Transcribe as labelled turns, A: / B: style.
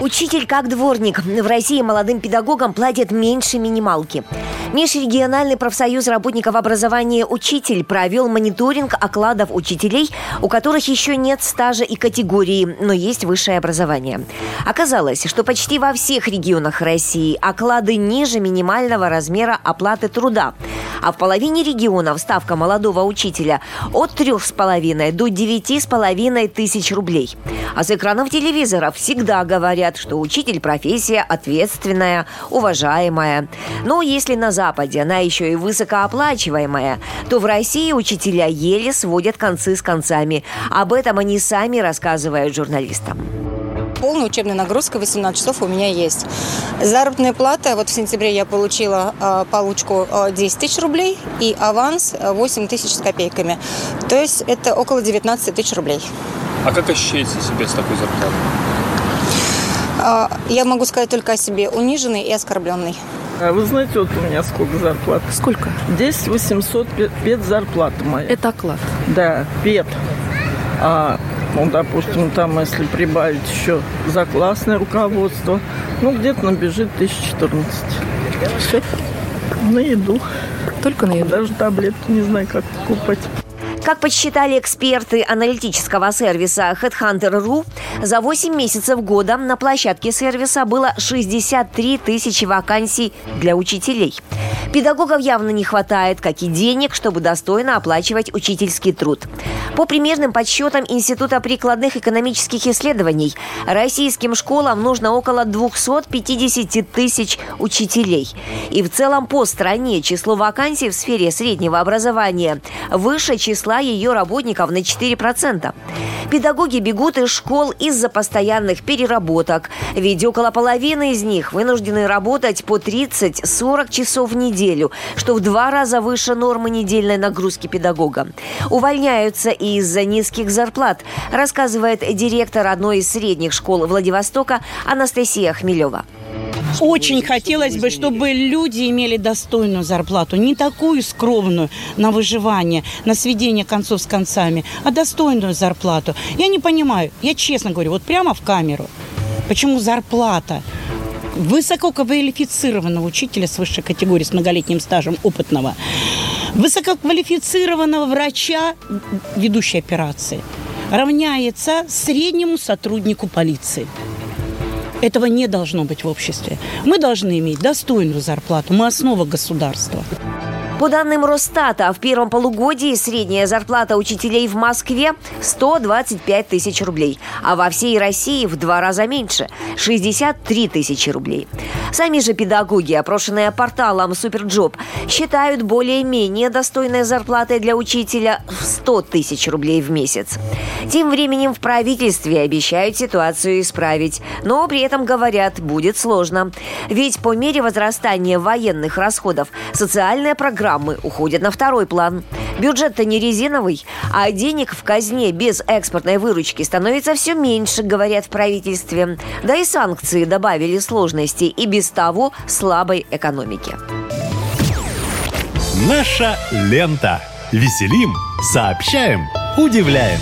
A: Учитель как дворник. В России молодым педагогам платят меньше минималки. Межрегиональный профсоюз работников образования «Учитель» провел мониторинг окладов учителей, у которых еще нет стажа и категории, но есть высшее образование. Оказалось, что почти во всех регионах России оклады ниже минимального размера оплаты труда – а в половине регионов ставка молодого учителя от 3,5 до 9,5 тысяч рублей. А с экранов телевизоров всегда говорят, что учитель профессия ответственная, уважаемая. Но если на Западе она еще и высокооплачиваемая, то в России учителя еле сводят концы с концами. Об этом они сами рассказывают журналистам
B: полная учебная нагрузка 18 часов у меня есть. Заработная плата, вот в сентябре я получила э, получку э, 10 тысяч рублей и аванс 8 тысяч с копейками. То есть это около 19 тысяч рублей.
C: А как ощущаете себя с такой зарплатой?
B: Э, я могу сказать только о себе. Униженный и оскорбленный.
D: А вы знаете, вот у меня сколько зарплат?
E: Сколько?
D: 10 800 пет зарплата моя.
E: Это оклад?
D: Да, пет. А ну, допустим, там, если прибавить еще за классное руководство, ну, где-то набежит 1014. Все. На еду.
E: Только на еду?
D: Даже таблетки не знаю, как покупать.
A: Как подсчитали эксперты аналитического сервиса Headhunter.ru, за 8 месяцев года на площадке сервиса было 63 тысячи вакансий для учителей. Педагогов явно не хватает, как и денег, чтобы достойно оплачивать учительский труд. По примерным подсчетам Института прикладных экономических исследований, российским школам нужно около 250 тысяч учителей. И в целом по стране число вакансий в сфере среднего образования выше числа ее работников на 4%. Педагоги бегут из школ из-за постоянных переработок, ведь около половины из них вынуждены работать по 30-40 часов в неделю, что в два раза выше нормы недельной нагрузки педагога. Увольняются и из-за низких зарплат, рассказывает директор одной из средних школ Владивостока Анастасия Хмелева.
F: Очень хотелось бы, чтобы люди имели достойную зарплату, не такую скромную на выживание, на сведение концов с концами, а достойную зарплату. Я не понимаю, я честно говорю, вот прямо в камеру, почему зарплата высококвалифицированного учителя с высшей категорией, с многолетним стажем опытного, высококвалифицированного врача, ведущей операции, равняется среднему сотруднику полиции. Этого не должно быть в обществе. Мы должны иметь достойную зарплату. Мы основа государства.
A: По данным Росстата, в первом полугодии средняя зарплата учителей в Москве 125 тысяч рублей, а во всей России в два раза меньше – 63 тысячи рублей. Сами же педагоги, опрошенные порталом SuperJob, считают более-менее достойной зарплатой для учителя в 100 тысяч рублей в месяц. Тем временем в правительстве обещают ситуацию исправить, но при этом говорят, будет сложно. Ведь по мере возрастания военных расходов социальная программа программы уходят на второй план. Бюджет-то не резиновый, а денег в казне без экспортной выручки становится все меньше, говорят в правительстве. Да и санкции добавили сложности и без того слабой экономике.
G: Наша лента. Веселим, сообщаем, удивляем.